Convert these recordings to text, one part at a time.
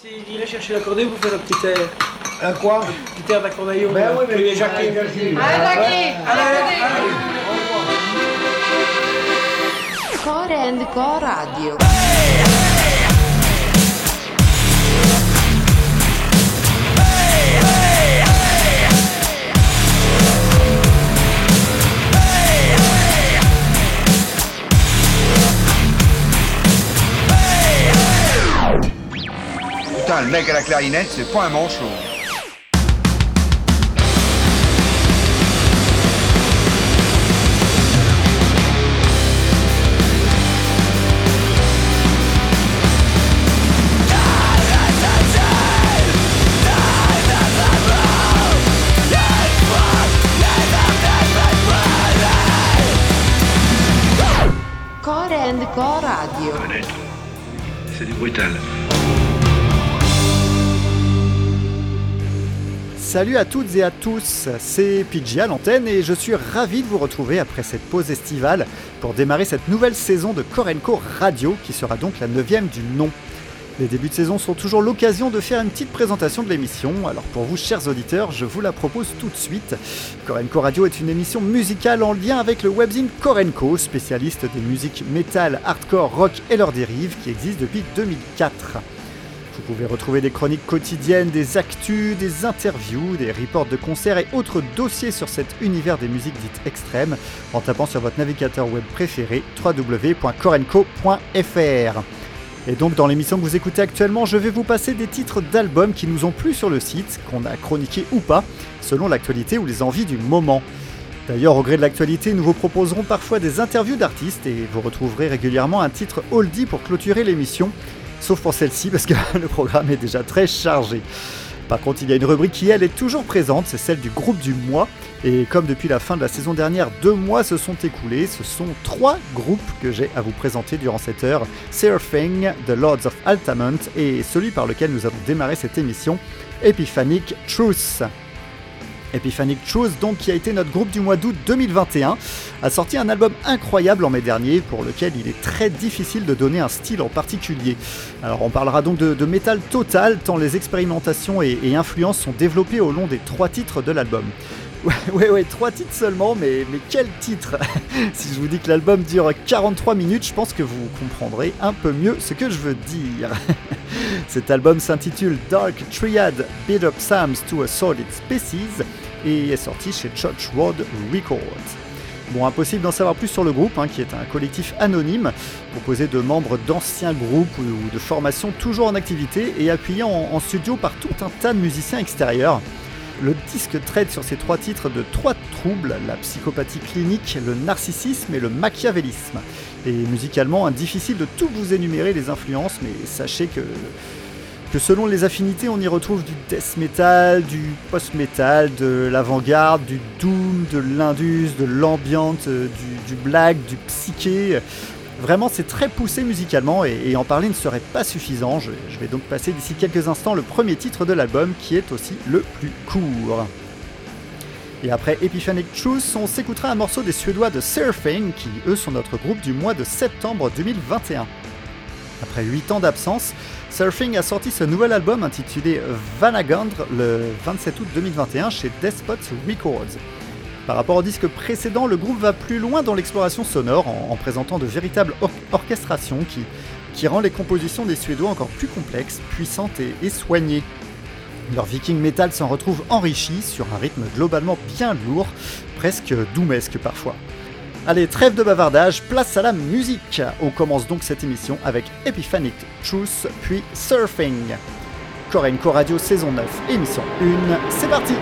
S'il irait chercher l'accordéon pour faire un petit air. Un quoi Un petit air d'accordéon. Ben oui, mais les il Jacqueline. Allez, Allez, Allez, allez. Core and Radio. Putain, le mec à la clarinette, c'est pas un manchot. Core and Co Radio. C'est du brutal. Salut à toutes et à tous, c'est PJ à l'antenne et je suis ravi de vous retrouver après cette pause estivale pour démarrer cette nouvelle saison de Korenko Radio qui sera donc la neuvième du nom. Les débuts de saison sont toujours l'occasion de faire une petite présentation de l'émission, alors pour vous chers auditeurs, je vous la propose tout de suite. Korenko Radio est une émission musicale en lien avec le webzine Korenko, spécialiste des musiques metal, hardcore, rock et leurs dérives qui existe depuis 2004. Vous pouvez retrouver des chroniques quotidiennes, des actus, des interviews, des reports de concerts et autres dossiers sur cet univers des musiques dites extrêmes en tapant sur votre navigateur web préféré www.corenco.fr. Et donc dans l'émission que vous écoutez actuellement, je vais vous passer des titres d'albums qui nous ont plu sur le site, qu'on a chroniqué ou pas, selon l'actualité ou les envies du moment. D'ailleurs, au gré de l'actualité, nous vous proposerons parfois des interviews d'artistes et vous retrouverez régulièrement un titre oldie pour clôturer l'émission, sauf pour celle-ci parce que le programme est déjà très chargé. Par contre, il y a une rubrique qui, elle, est toujours présente, c'est celle du groupe du mois. Et comme depuis la fin de la saison dernière, deux mois se sont écoulés, ce sont trois groupes que j'ai à vous présenter durant cette heure. Surfing, The Lords of Altamont et celui par lequel nous avons démarré cette émission, Epiphanic Truth. Epiphanic Truth, donc, qui a été notre groupe du mois d'août 2021, a sorti un album incroyable en mai dernier pour lequel il est très difficile de donner un style en particulier. Alors on parlera donc de, de métal total tant les expérimentations et influences sont développées au long des trois titres de l'album. Ouais, ouais, trois titres seulement, mais, mais quel titre Si je vous dis que l'album dure 43 minutes, je pense que vous comprendrez un peu mieux ce que je veux dire. Cet album s'intitule Dark Triad Beat Up Psalms to a Solid Species et est sorti chez Church Road Records. Bon, impossible d'en savoir plus sur le groupe, hein, qui est un collectif anonyme, composé de membres d'anciens groupes ou, de formations toujours en activité et appuyé en studio par tout un tas de musiciens extérieurs. Le disque traite sur ces trois titres de trois troubles, la psychopathie clinique, le narcissisme et le machiavélisme. Et musicalement, difficile de tout vous énumérer les influences, mais sachez que selon les affinités, on y retrouve du death metal, du post-metal, de l'avant-garde, du doom, de l'indus, de l'ambiante, euh, du, du black, du psyché. Vraiment, c'est très poussé musicalement et, en parler ne serait pas suffisant. Je, je vais donc passer d'ici quelques instants le premier titre de l'album qui est aussi le plus court. Et après Epiphanic Truth, on s'écoutera un morceau des Suédois de Surfing qui, eux, sont notre groupe du mois de septembre 2021. Après 8 ans d'absence, Surfing a sorti ce nouvel album intitulé Vanagandr le 27 août 2021 chez Despot Records. Par rapport au disque précédent, le groupe va plus loin dans l'exploration sonore en, en présentant de véritables or- orchestrations qui, qui rend les compositions des Suédois encore plus complexes, puissantes et, et soignées. Leur viking metal s'en retrouve enrichi sur un rythme globalement bien lourd, presque doomesque parfois. Allez, trêve de bavardage, place à la musique On commence donc cette émission avec Epiphanic Truth, puis Surfing. Korenko Radio saison 9, émission 1, c'est parti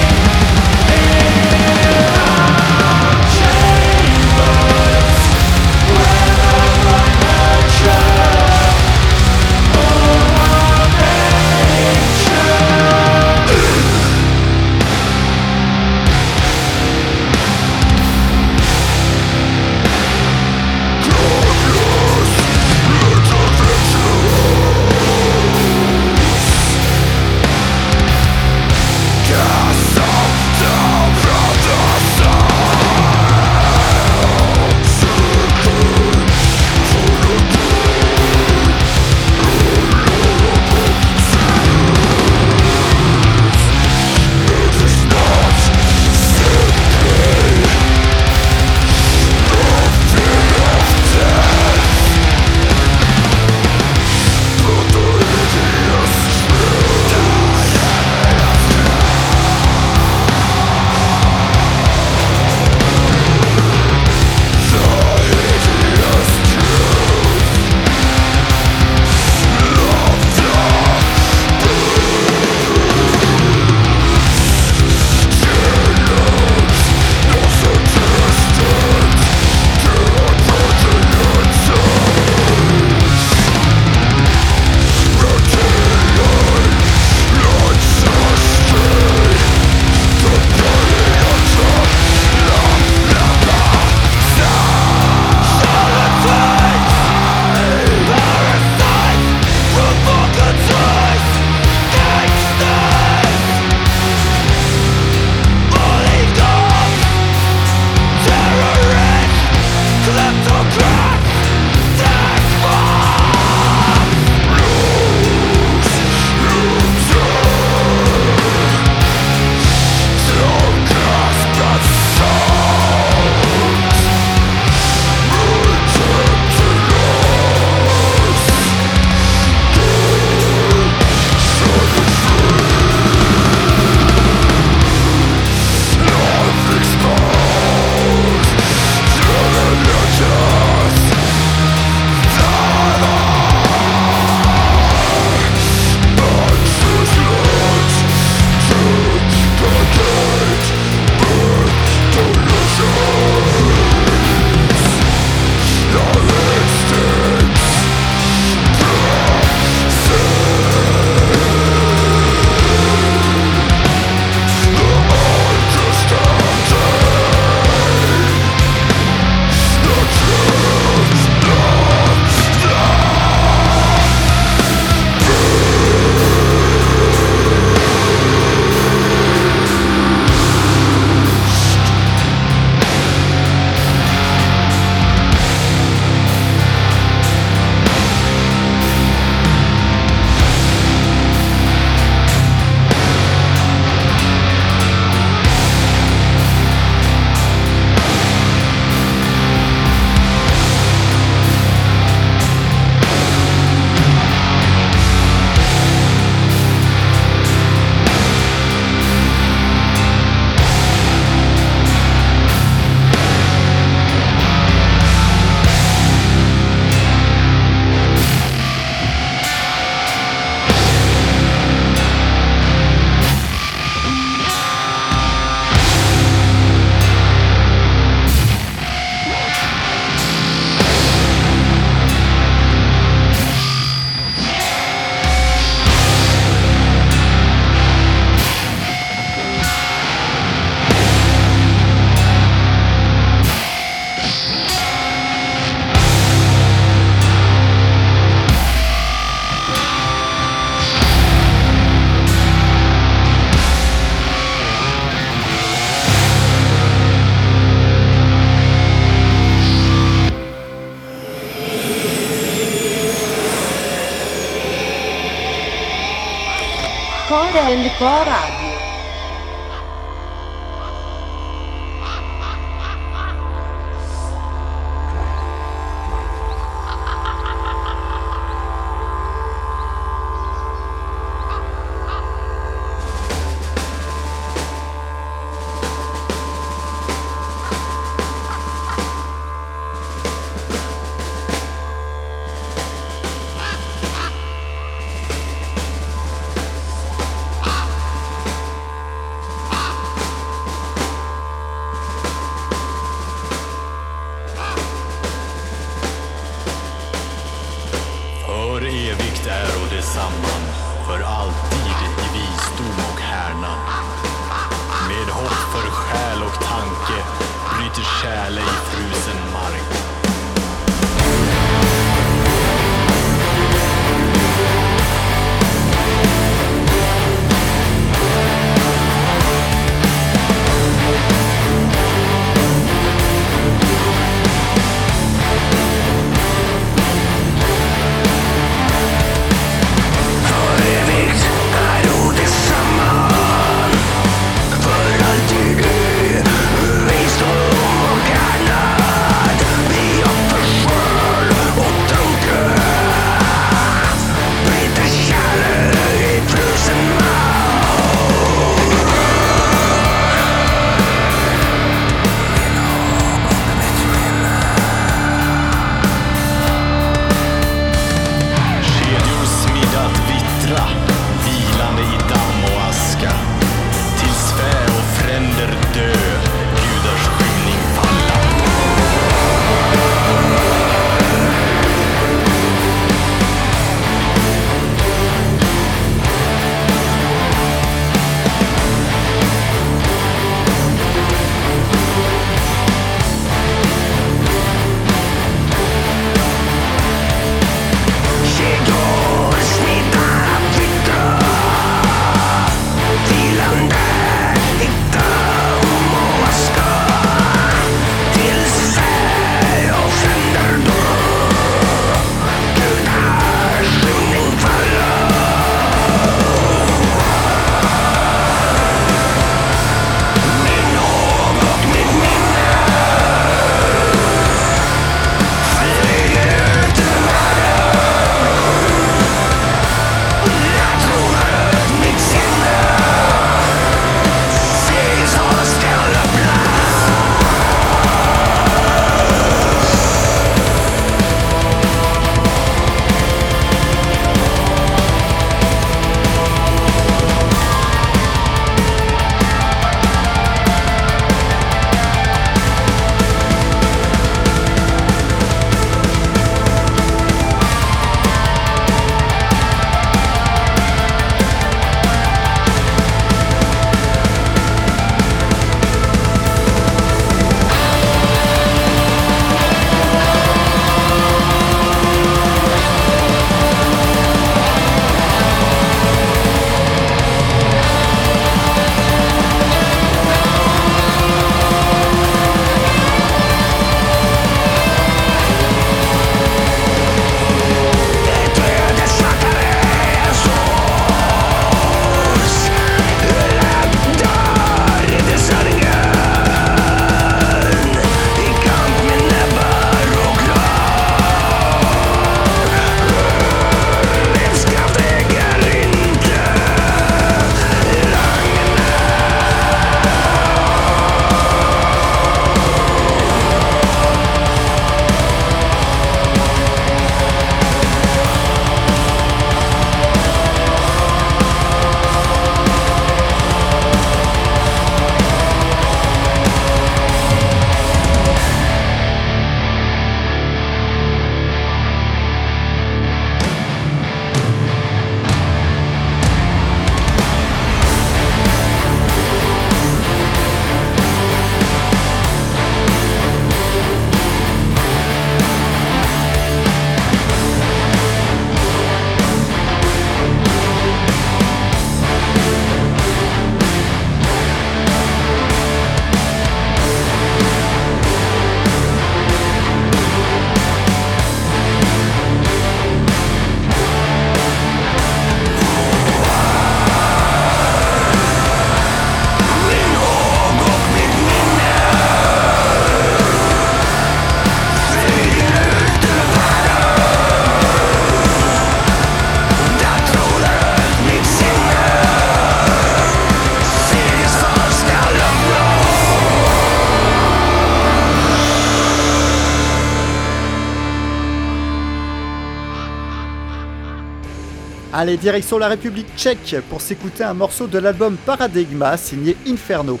Allez, direction la République tchèque pour s'écouter un morceau de l'album Paradigma signé Inferno.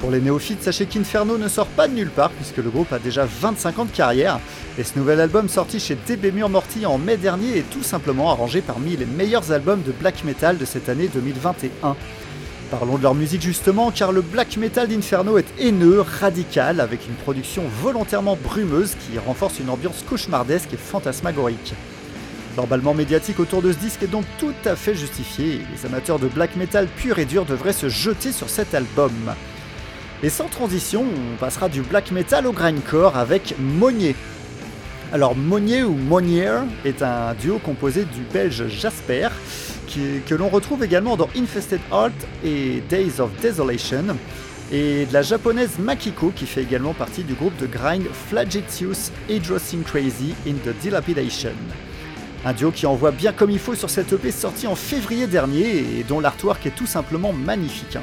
Pour les néophytes, sachez qu'Inferno ne sort pas de nulle part puisque le groupe a déjà 25 ans de carrière et ce nouvel album sorti chez DB Murmorty en mai dernier est tout simplement arrangé parmi les meilleurs albums de black metal de cette année 2021. Parlons de leur musique justement, car le black metal d'Inferno est haineux, radical, avec une production volontairement brumeuse qui renforce une ambiance cauchemardesque et fantasmagorique. L'emballement médiatique autour de ce disque est donc tout à fait justifié, et les amateurs de black metal pur et dur devraient se jeter sur cet album. Et sans transition, on passera du black metal au grindcore avec Monnier. Alors Monnier ou Monnier est un duo composé du belge Jasper, que l'on retrouve également dans Infested Heart et Days of Desolation, et de la japonaise Makiko qui fait également partie du groupe de grind Flagitius Crazy in the Dilapidation. Un duo qui envoie bien comme il faut sur cette EP sortie en février dernier et dont l'artwork est tout simplement magnifique. Hein.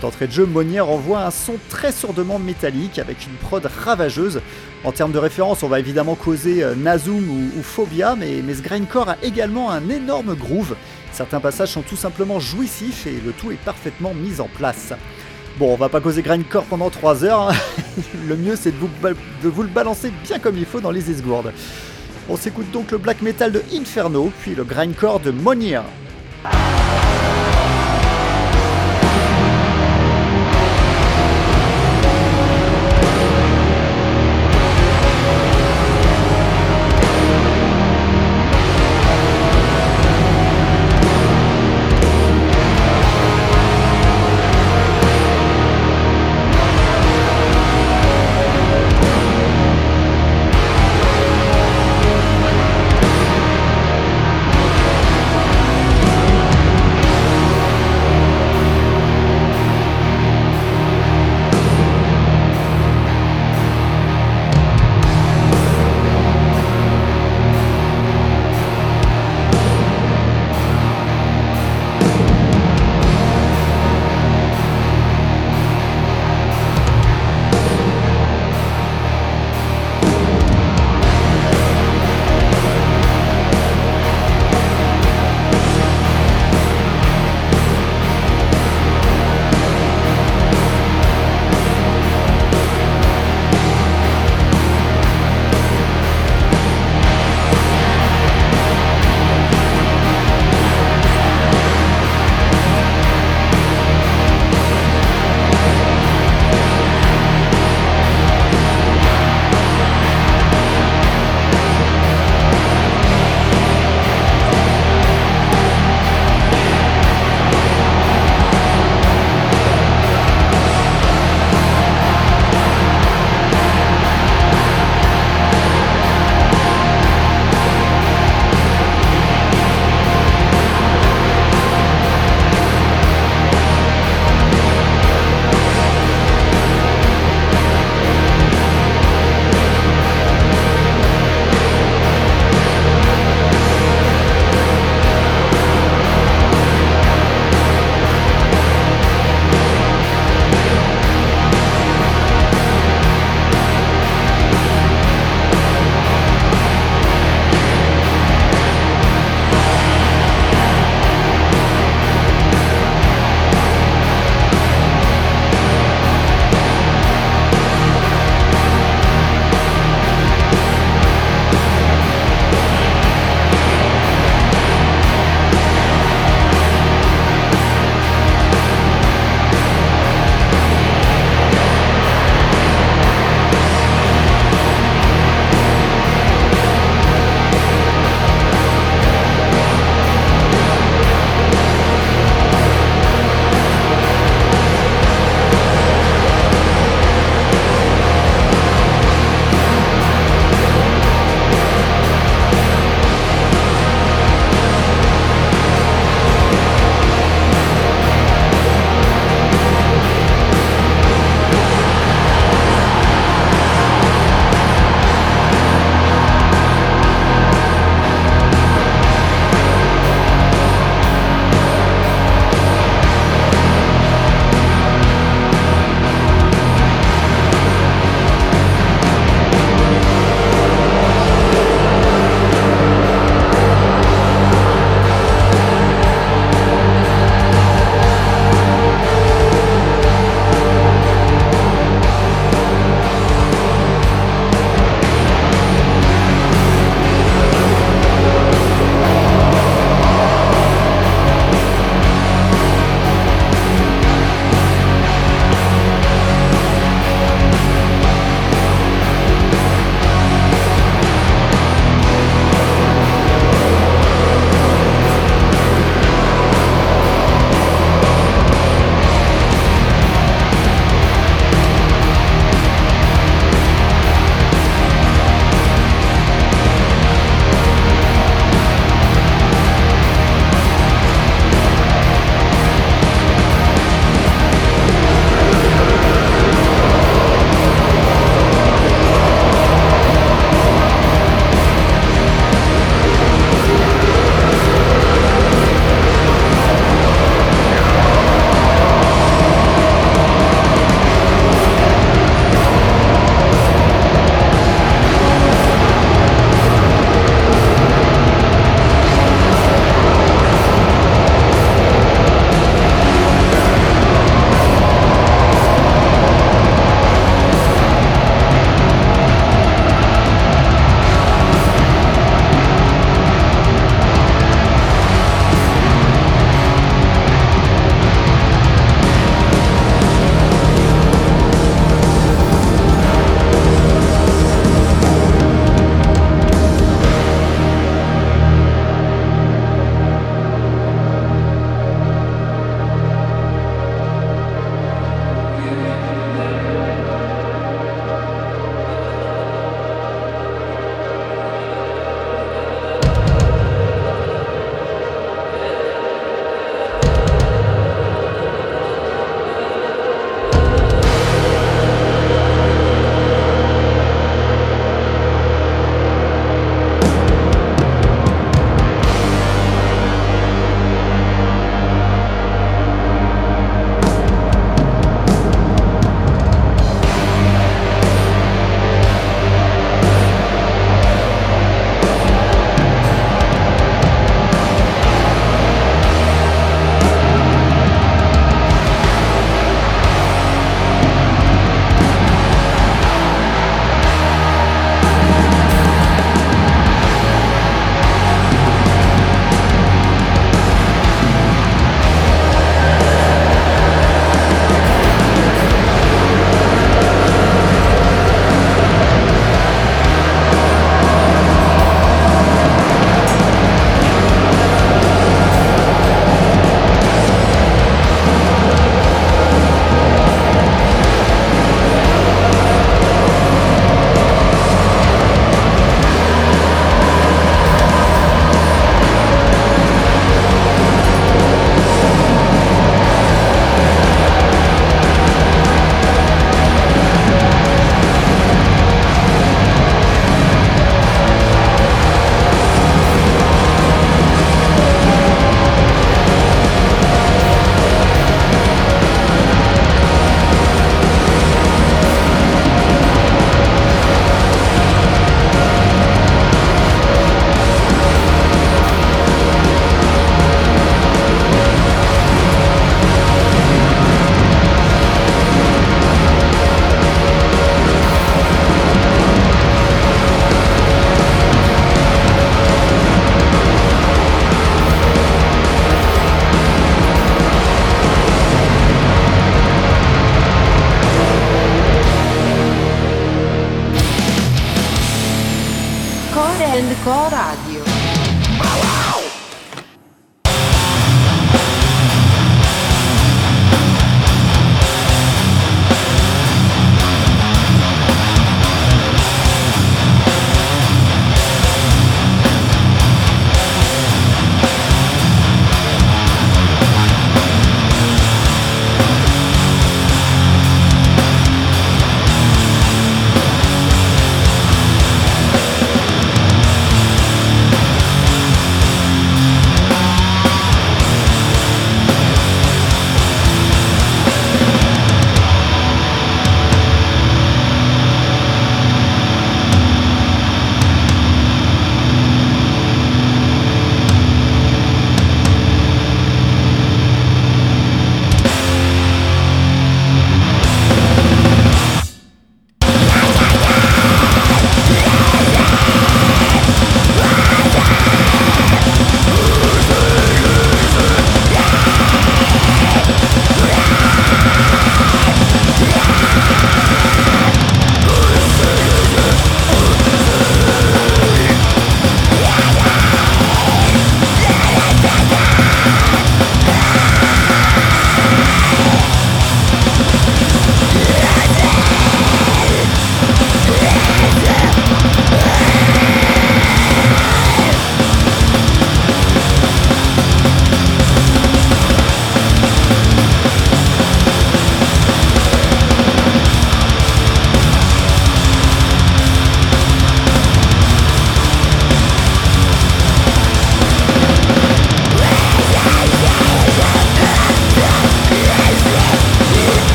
D'entrée de jeu, Monière envoie un son très sourdement métallique avec une prod ravageuse. En termes de référence, on va évidemment causer euh, Nazum ou, Phobia, mais, mais ce grindcore a également un énorme groove Certains passages sont tout simplement jouissifs et le tout est parfaitement mis en place. Bon, on va pas causer grindcore pendant 3 heures, hein. le mieux c'est de vous, de vous, le balancer bien comme il faut dans les esgourdes. On s'écoute donc le black metal de Inferno, puis le grindcore de Monir.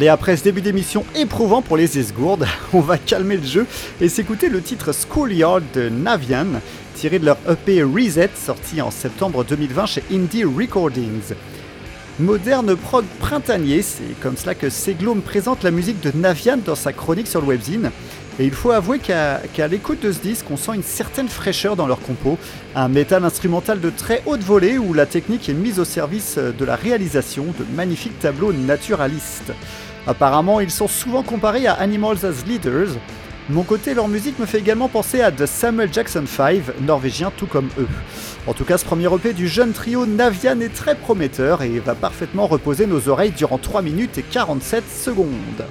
Allez, après ce début d'émission éprouvant pour les esgourdes, on va calmer le jeu et s'écouter le titre Schoolyard de Navian, tiré de leur EP Reset, sorti en septembre 2020 chez Indie Recordings. Moderne prog printanier, c'est comme cela que Seglo me présente la musique de Navian dans sa chronique sur le webzine. Et il faut avouer qu'à l'écoute de ce disque, on sent une certaine fraîcheur dans leur compo, un métal instrumental de très haute volée où la technique est mise au service de la réalisation de magnifiques tableaux naturalistes. Apparemment, ils sont souvent comparés à Animals as Leaders. De mon côté, leur musique me fait également penser à The Samuel Jackson 5, norvégien tout comme eux. En tout cas, ce premier EP du jeune trio Navian est très prometteur et va parfaitement reposer nos oreilles durant 3 minutes et 47 secondes.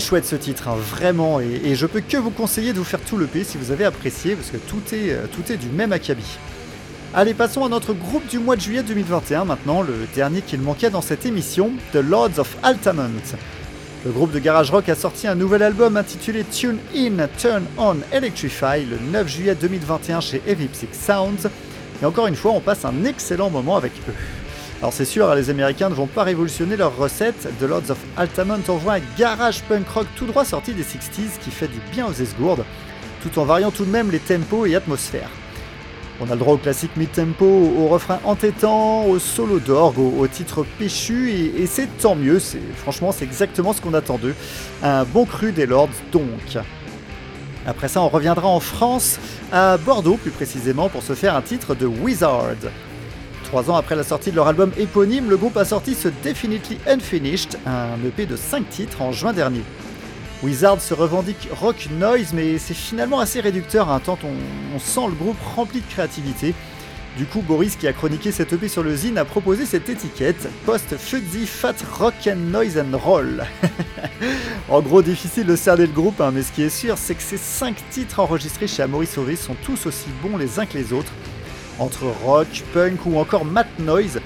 Chouette ce titre, hein, vraiment, et, je peux que vous conseiller de vous faire tout le P si vous avez apprécié, parce que tout est, euh, tout est du même acabit. Allez, passons à notre groupe du mois de juillet 2021 maintenant, le dernier qu'il manquait dans cette émission, The Lords of Altamont. Le groupe de garage rock a sorti un nouvel album intitulé Tune In, Turn On, Electrify le 9 juillet 2021 chez Heavy Sounds. Et encore une fois, on passe un excellent moment avec eux. Alors c'est sûr, hein, les Américains ne vont pas révolutionner leurs recettes. The Lords of Altamont envoie un garage punk rock tout droit sorti des 60s qui fait du bien aux esgourdes. tout en variant tout de même les tempos et atmosphères. On a le droit au classique mid-tempo, au refrain entêtant, au solo d'orgue, au, titre péchu, et, et c'est tant mieux, c'est, franchement c'est exactement ce qu'on attend d'eux. Un bon cru des Lords donc. Après ça, on reviendra en France, à Bordeaux plus précisément, pour se faire un titre de Wizard. Trois ans après la sortie de leur album éponyme, le groupe a sorti ce Definitely Unfinished, un EP de 5 titres en juin dernier. Wizard se revendique rock noise, mais c'est finalement assez réducteur, hein, tant on, sent le groupe rempli de créativité. Du coup, Boris, qui a chroniqué cette EP sur le zine, a proposé cette étiquette Post Fuzzy Fat Rock and Noise and Roll. en gros, difficile de cerner le groupe, hein, mais ce qui est sûr, c'est que ces 5 titres enregistrés chez Amory Sauvé sont tous aussi bons les uns que les autres. Entre rock, punk ou encore mat noise,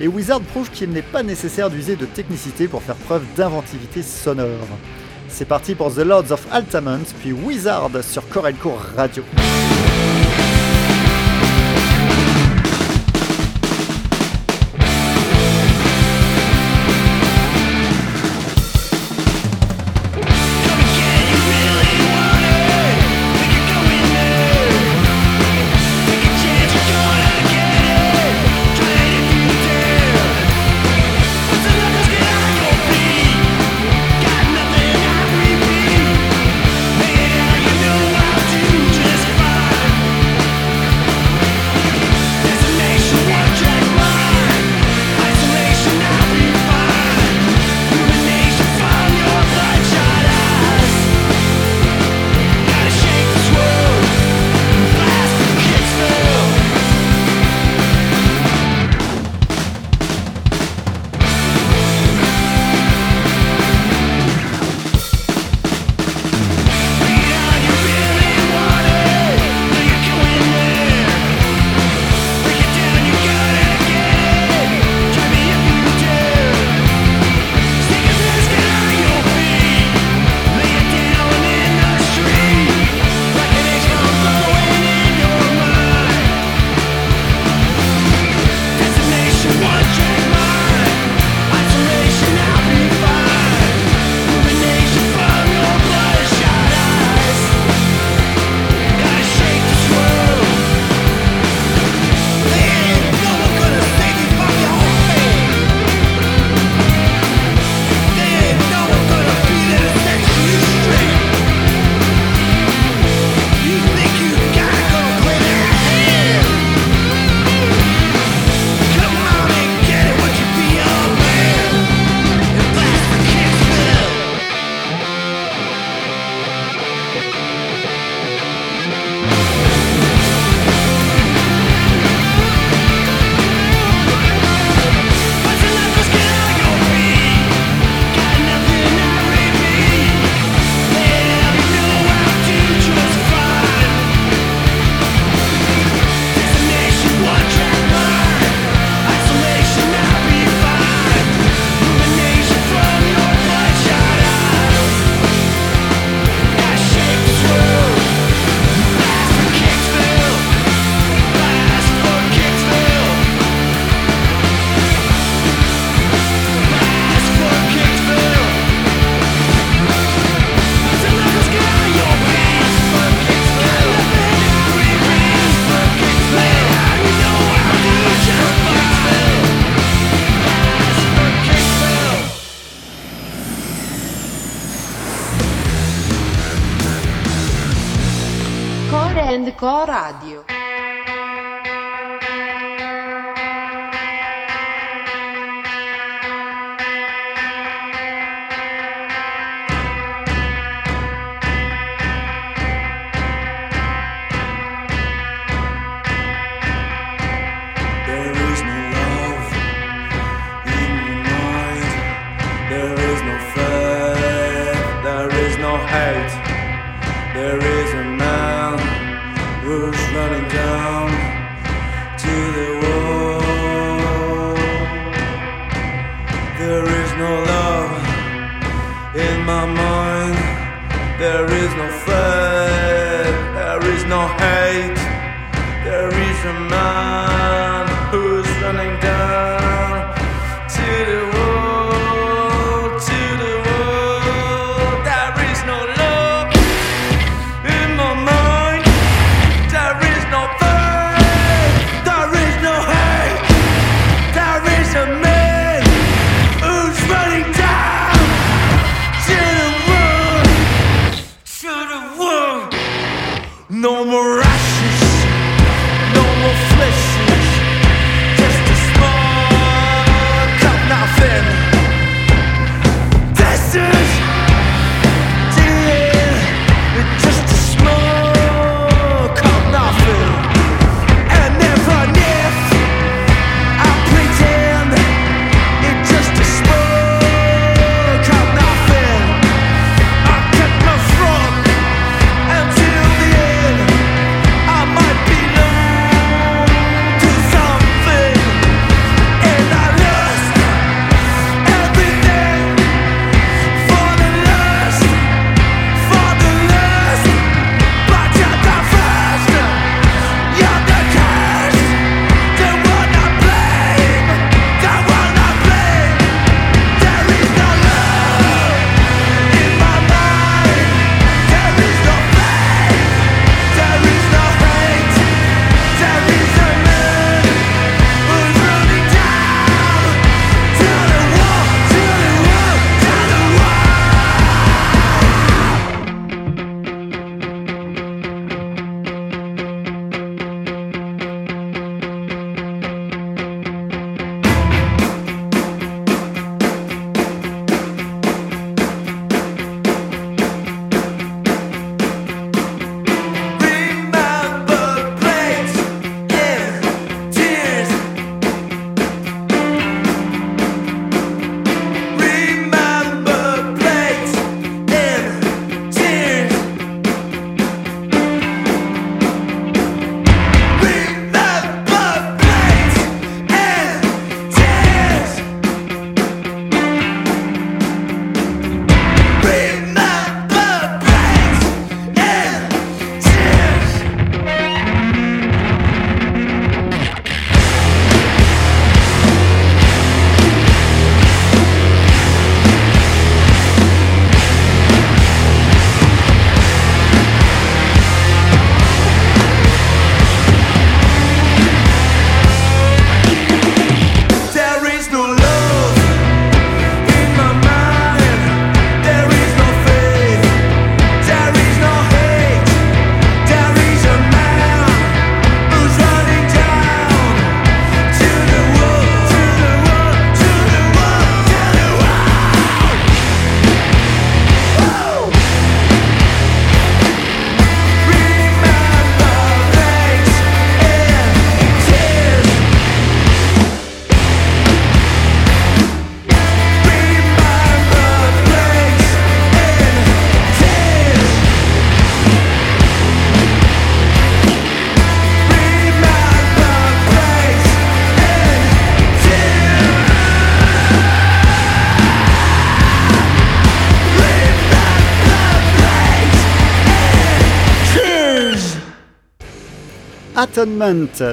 et Wizard prouve qu'il n'est pas nécessaire d'user de technicité pour faire preuve d'inventivité sonore. C'est parti pour The Lords of Altamont, puis Wizard sur Corelco Radio.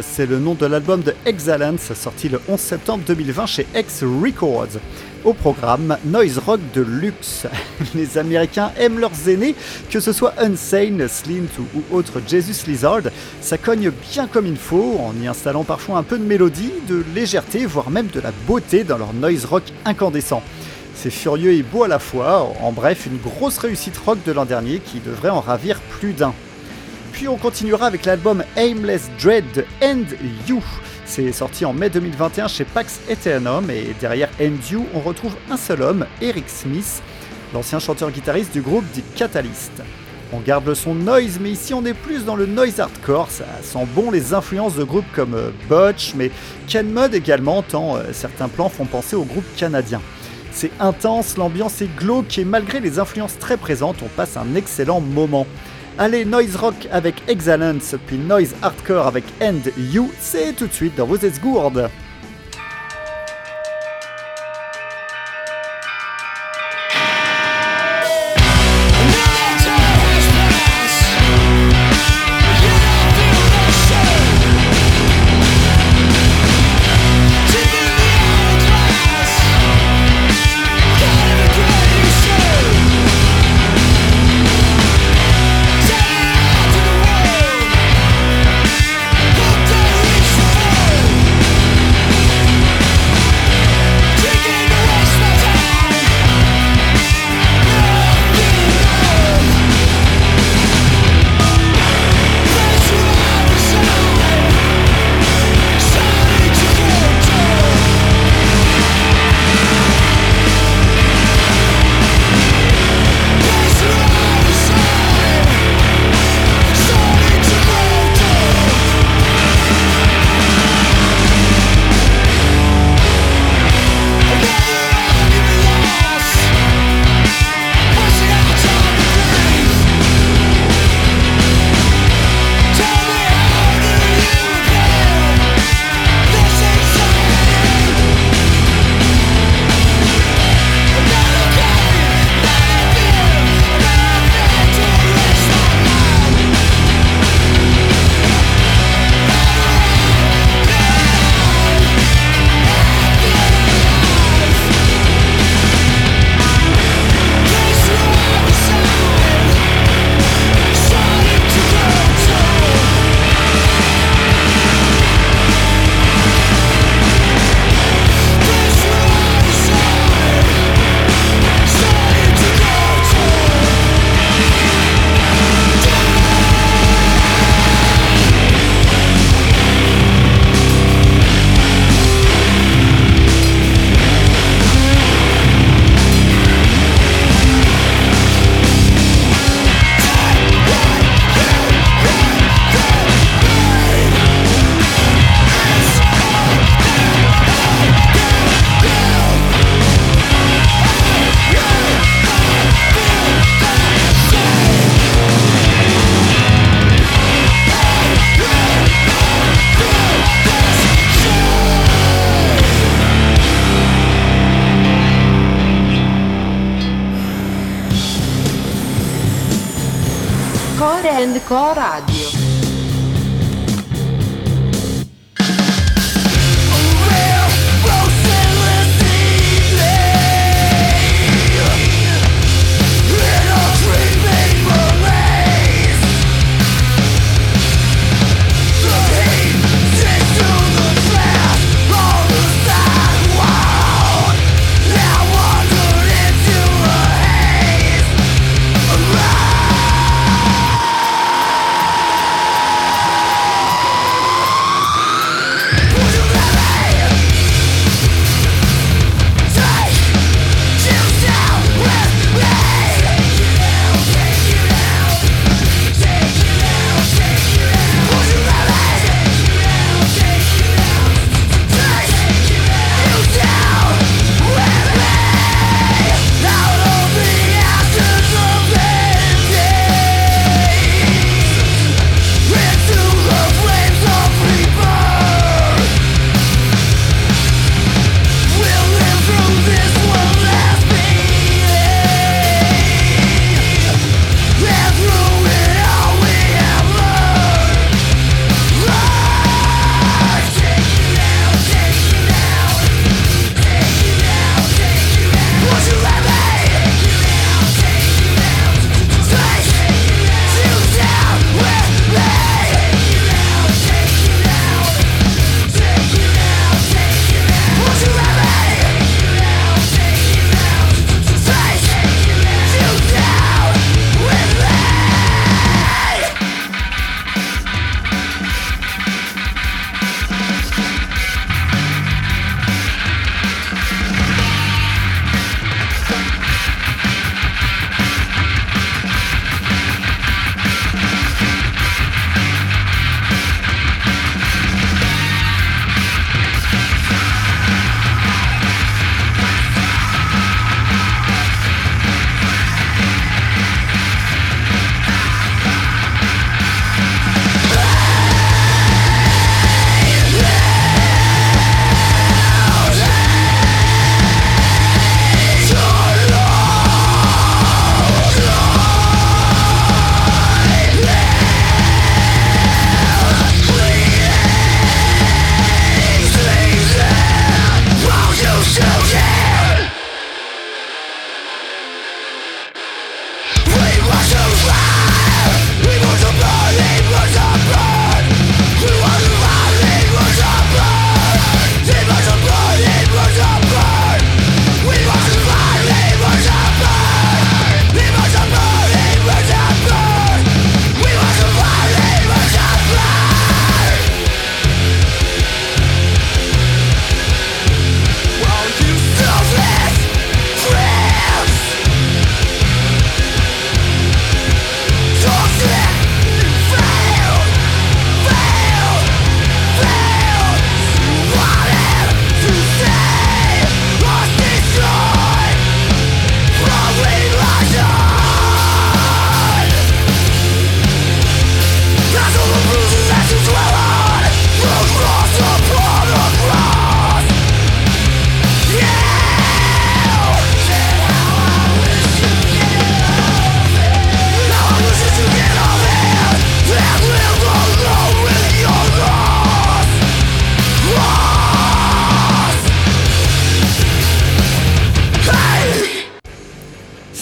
C'est le nom de l'album de Excellence, sorti le 11 septembre 2020 chez X Records. Au programme, noise rock de luxe. Les Américains aiment leurs aînés, que ce soit Unsane, Slint ou autre Jesus Lizard, ça cogne bien comme il faut, en y installant parfois un peu de mélodie, de légèreté, voire même de la beauté dans leur noise rock incandescent. C'est furieux et beau à la fois, en bref, une grosse réussite rock de l'an dernier qui devrait en ravir plus d'un. Puis on continuera avec l'album Aimless Dread End You. C'est sorti en mai 2021 chez Pax Eternum et derrière End You, on retrouve un seul homme, Eric Smith, l'ancien chanteur-guitariste du groupe The Catalyst. On garde le son noise, mais ici on est plus dans le noise hardcore, ça sent bon les influences de groupes comme euh, Butch, mais Ken Mud également, tant euh, certains plans font penser au groupe canadien. C'est intense, l'ambiance est glauque et malgré les influences très présentes, on passe un excellent moment. Allez, noise rock avec Excellence, puis noise hardcore avec End You, c'est tout de suite dans vos esgourdes.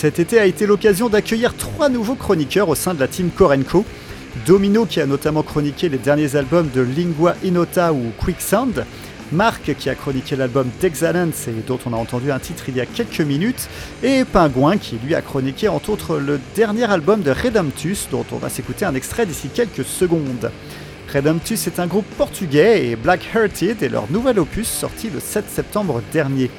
Cet été a été l'occasion d'accueillir trois nouveaux chroniqueurs au sein de la team Korenko. Domino qui a notamment chroniqué les derniers albums de Lingua Inota ou Quicksand, Marc qui a chroniqué l'album D'Excellence et dont on a entendu un titre il y a quelques minutes, et Pingouin qui lui a chroniqué entre autres le dernier album de Redemptus dont on va s'écouter un extrait d'ici quelques secondes. Redemptus est un groupe portugais et Black Hearted est leur nouvel opus sorti le 7 septembre dernier.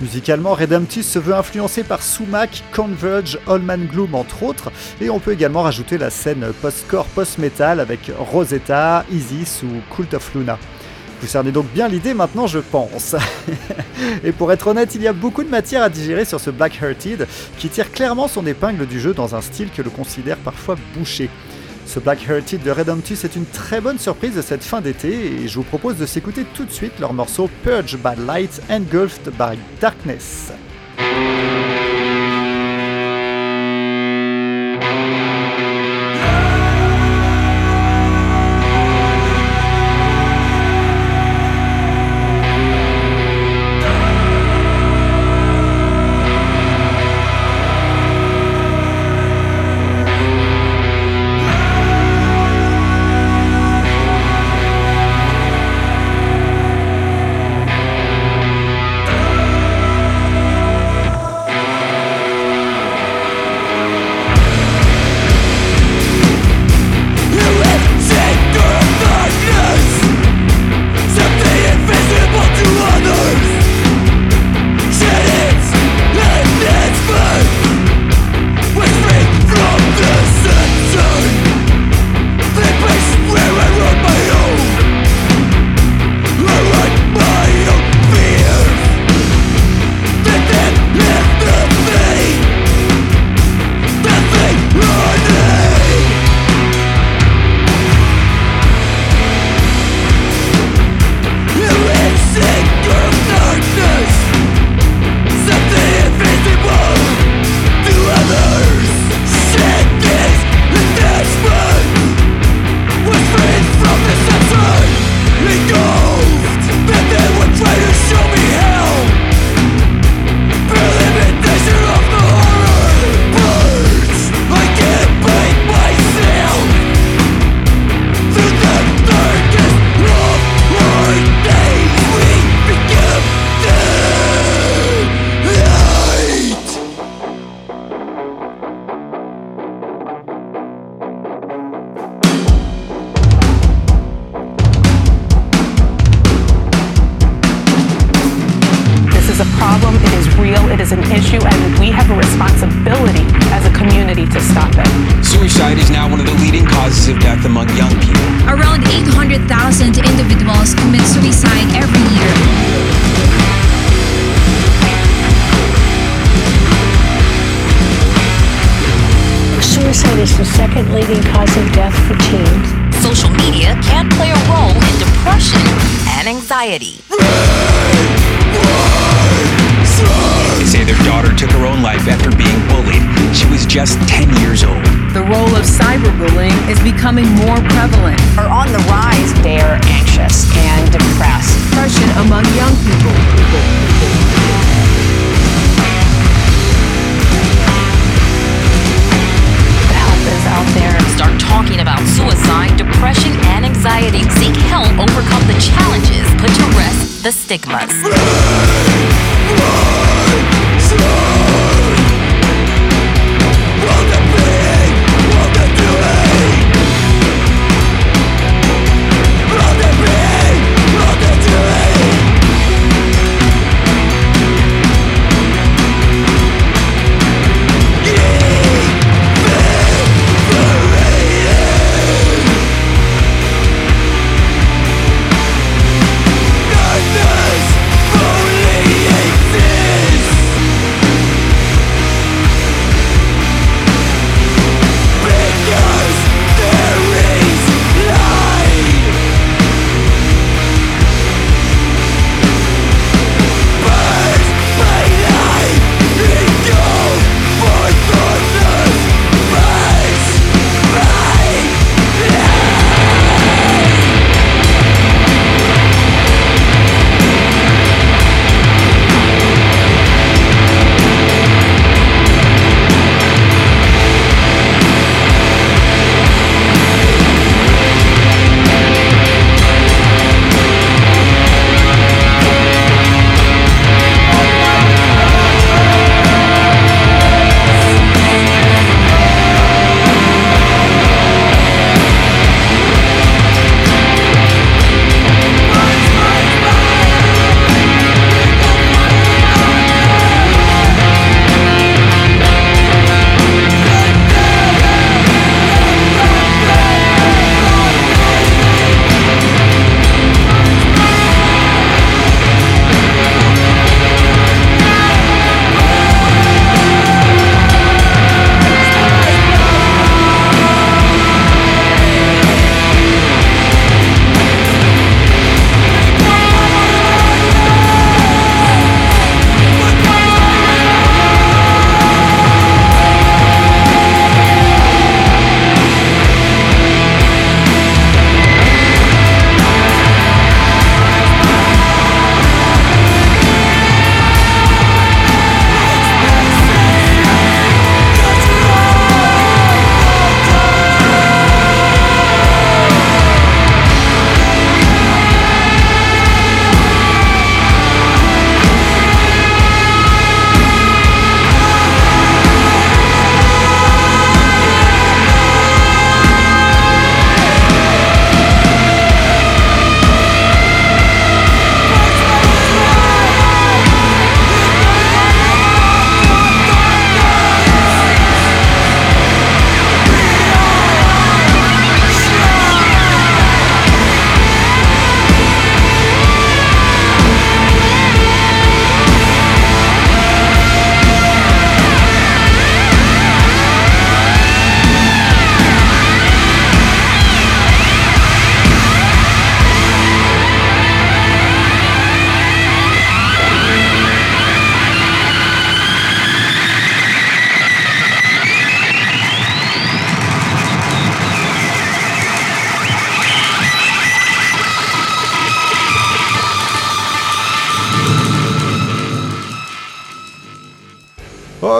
Musicalement, Redemptus se veut influencé par Sumac, Converge, Allman Gloom entre autres, et on peut également rajouter la scène post-core post-metal avec Rosetta, Isis ou Cult of Luna. Vous cernez donc bien l'idée maintenant, je pense. et pour être honnête, il y a beaucoup de matière à digérer sur ce Black Hearted qui tire clairement son épingle du jeu dans un style que l'on considère parfois bouché. Ce Black Hearted de Redemptus est une très bonne surprise de cette fin d'été et je vous propose de s'écouter tout de suite leur morceau Purge by Light Engulfed by Darkness.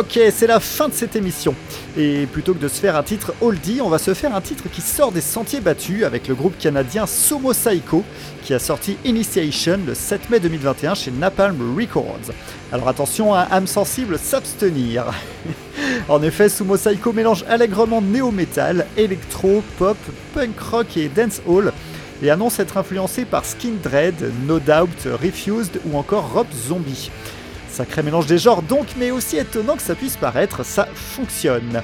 Ok, c'est la fin de cette émission. Et plutôt que de se faire un titre oldie, on va se faire un titre qui sort des sentiers battus avec le groupe canadien Somo Psycho qui a sorti Initiation le 7 mai 2021 chez Napalm Records. Alors attention à âme sensible s'abstenir. en effet, Sumo Psycho mélange allègrement néo-metal, électro, pop, punk rock et dancehall et annonce être influencé par Skin Dread, No Doubt, Refused ou encore Rob Zombie. Sacré mélange des genres donc, mais aussi étonnant que ça puisse paraître, ça fonctionne.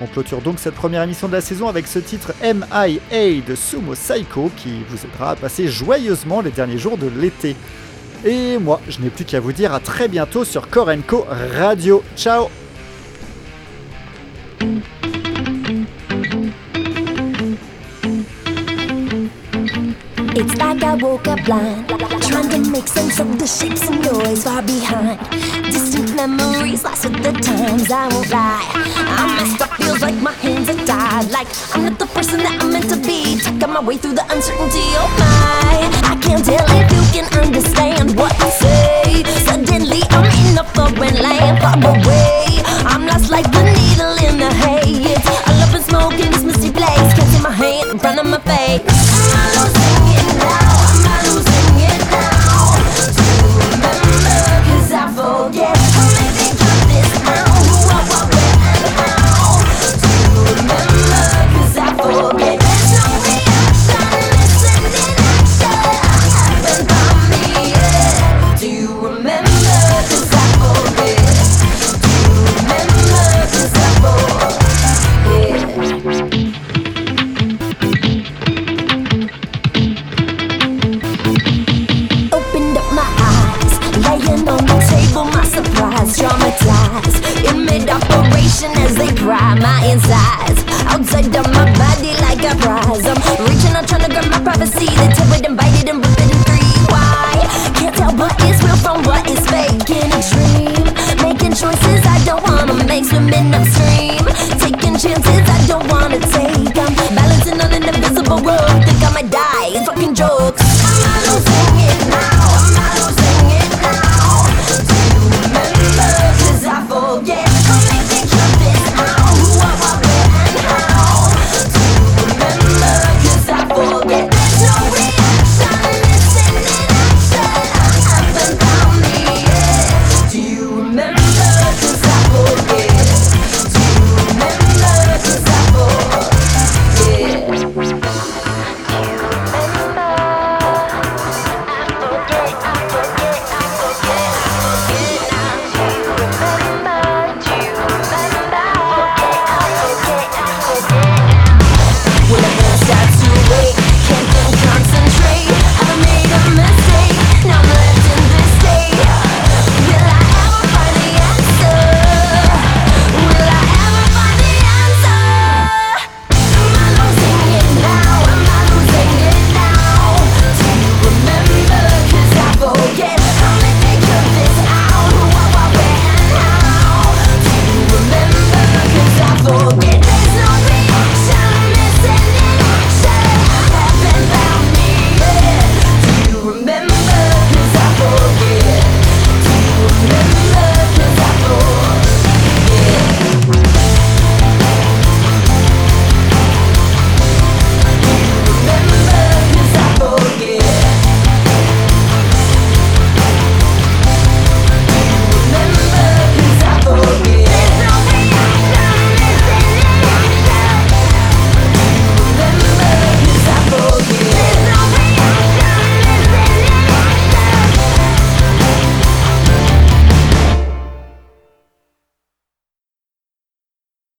On clôture donc cette première émission de la saison avec ce titre MIA de Sumo Psycho qui vous aidera à passer joyeusement les derniers jours de l'été. Et moi, je n'ai plus qu'à vous dire à très bientôt sur Korenko Radio. Ciao make sense of the shapes and noise far behind. Distant memories, lost with the times, I won't lie. I'm messed up, feels like my hands are tied. Like I'm not the person that I'm meant to be. Taking my way through the uncertainty, oh my. I can't tell if you can understand what I say. Suddenly I'm in a foreign land, far away. I'm lost like the needle in the hay. It's all up in smoke in this misty place. Can't my hand in front